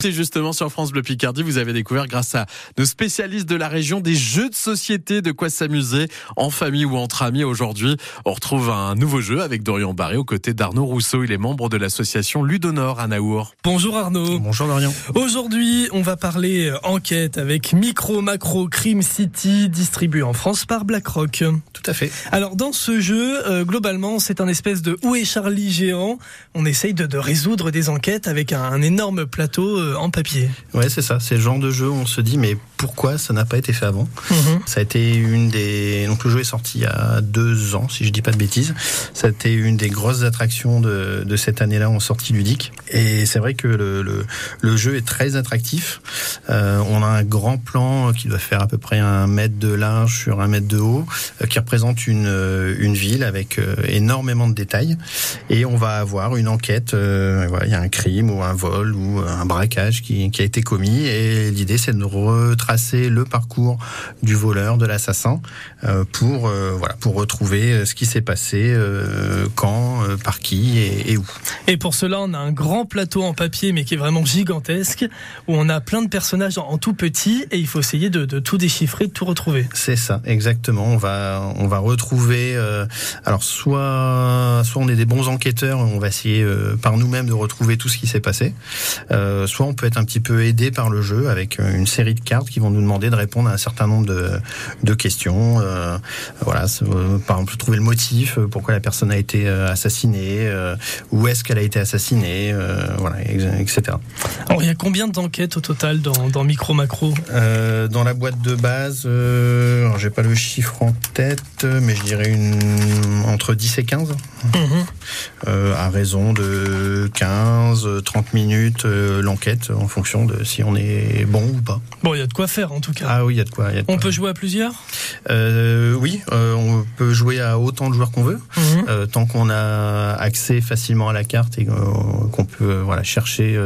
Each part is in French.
C'est justement sur France Bleu Picardie, vous avez découvert grâce à nos spécialistes de la région des jeux de société, de quoi s'amuser en famille ou entre amis. Aujourd'hui, on retrouve un nouveau jeu avec Dorian Barré aux côtés d'Arnaud Rousseau. Il est membre de l'association Ludonor à Naour. Bonjour Arnaud. Bonjour Dorian. Aujourd'hui, on va parler enquête avec Micro Macro Crime City distribué en France par BlackRock. Tout à fait. Alors dans ce jeu, euh, globalement, c'est un espèce de Où est Charlie géant? On essaye de, de résoudre des enquêtes avec un, un énorme plateau euh, en papier. Ouais, c'est ça. C'est le genre de jeu où on se dit, mais pourquoi ça n'a pas été fait avant? Mhm. Ça a été une des. Donc le jeu est sorti il y a deux ans, si je dis pas de bêtises. Ça a été une des grosses attractions de, de cette année-là en sortie ludique. Et c'est vrai que le, le, le jeu est très attractif. Euh, on a un grand plan qui doit faire à peu près un mètre de large sur un mètre de haut, qui représente une, euh, une ville avec euh, énormément de détails. Et on va avoir une enquête. euh, voilà, il y a un crime ou un vol ou un braquage qui, qui a été commis. Et l'idée, c'est de retracer le parcours du voleur, de l'assassin, euh, pour euh, voilà, pour retrouver ce qui s'est passé, quand, par qui et, et où. Et pour cela, on a un grand plateau en papier, mais qui est vraiment gigantesque, où on a plein de personnages en, en tout petit, et il faut essayer de, de tout déchiffrer, de tout retrouver. C'est ça, exactement. On va, on va retrouver. euh, alors soit, soit on est des bons enquêteurs, on va essayer euh, par nous-mêmes de retrouver tout ce qui s'est passé. Euh, soit on peut être un petit peu aidé par le jeu avec une série de cartes qui vont nous demander de répondre à un certain nombre de, de questions. Voilà, par exemple trouver le motif, pourquoi la personne a été assassinée, où est-ce qu'elle a été assassinée, voilà, etc. Alors, il y a combien d'enquêtes au total dans, dans Micro Macro? Dans la boîte de base, alors j'ai pas le chiffre en tête, mais je dirais une, entre 10 et 15, Mhm. euh, à raison de 15, 30 minutes euh, l'enquête en fonction de si on est bon ou pas. Bon, il y a de quoi faire en tout cas. Ah oui, il y a de quoi. il y a de On quoi. peut jouer à plusieurs? Euh, oui, on peut jouer à autant de joueurs qu'on veut, Mhm. tant qu'on a accès facilement à la carte et qu'on peut voilà chercher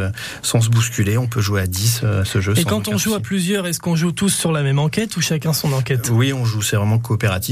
sans se bousculer. On peut jouer à 10 euh, à ce jeu. Et sans quand on joue à plusieurs, est-ce qu'on joue tous sur la même enquête ou chacun son enquête? Oui, on joue, c'est vraiment coopératif.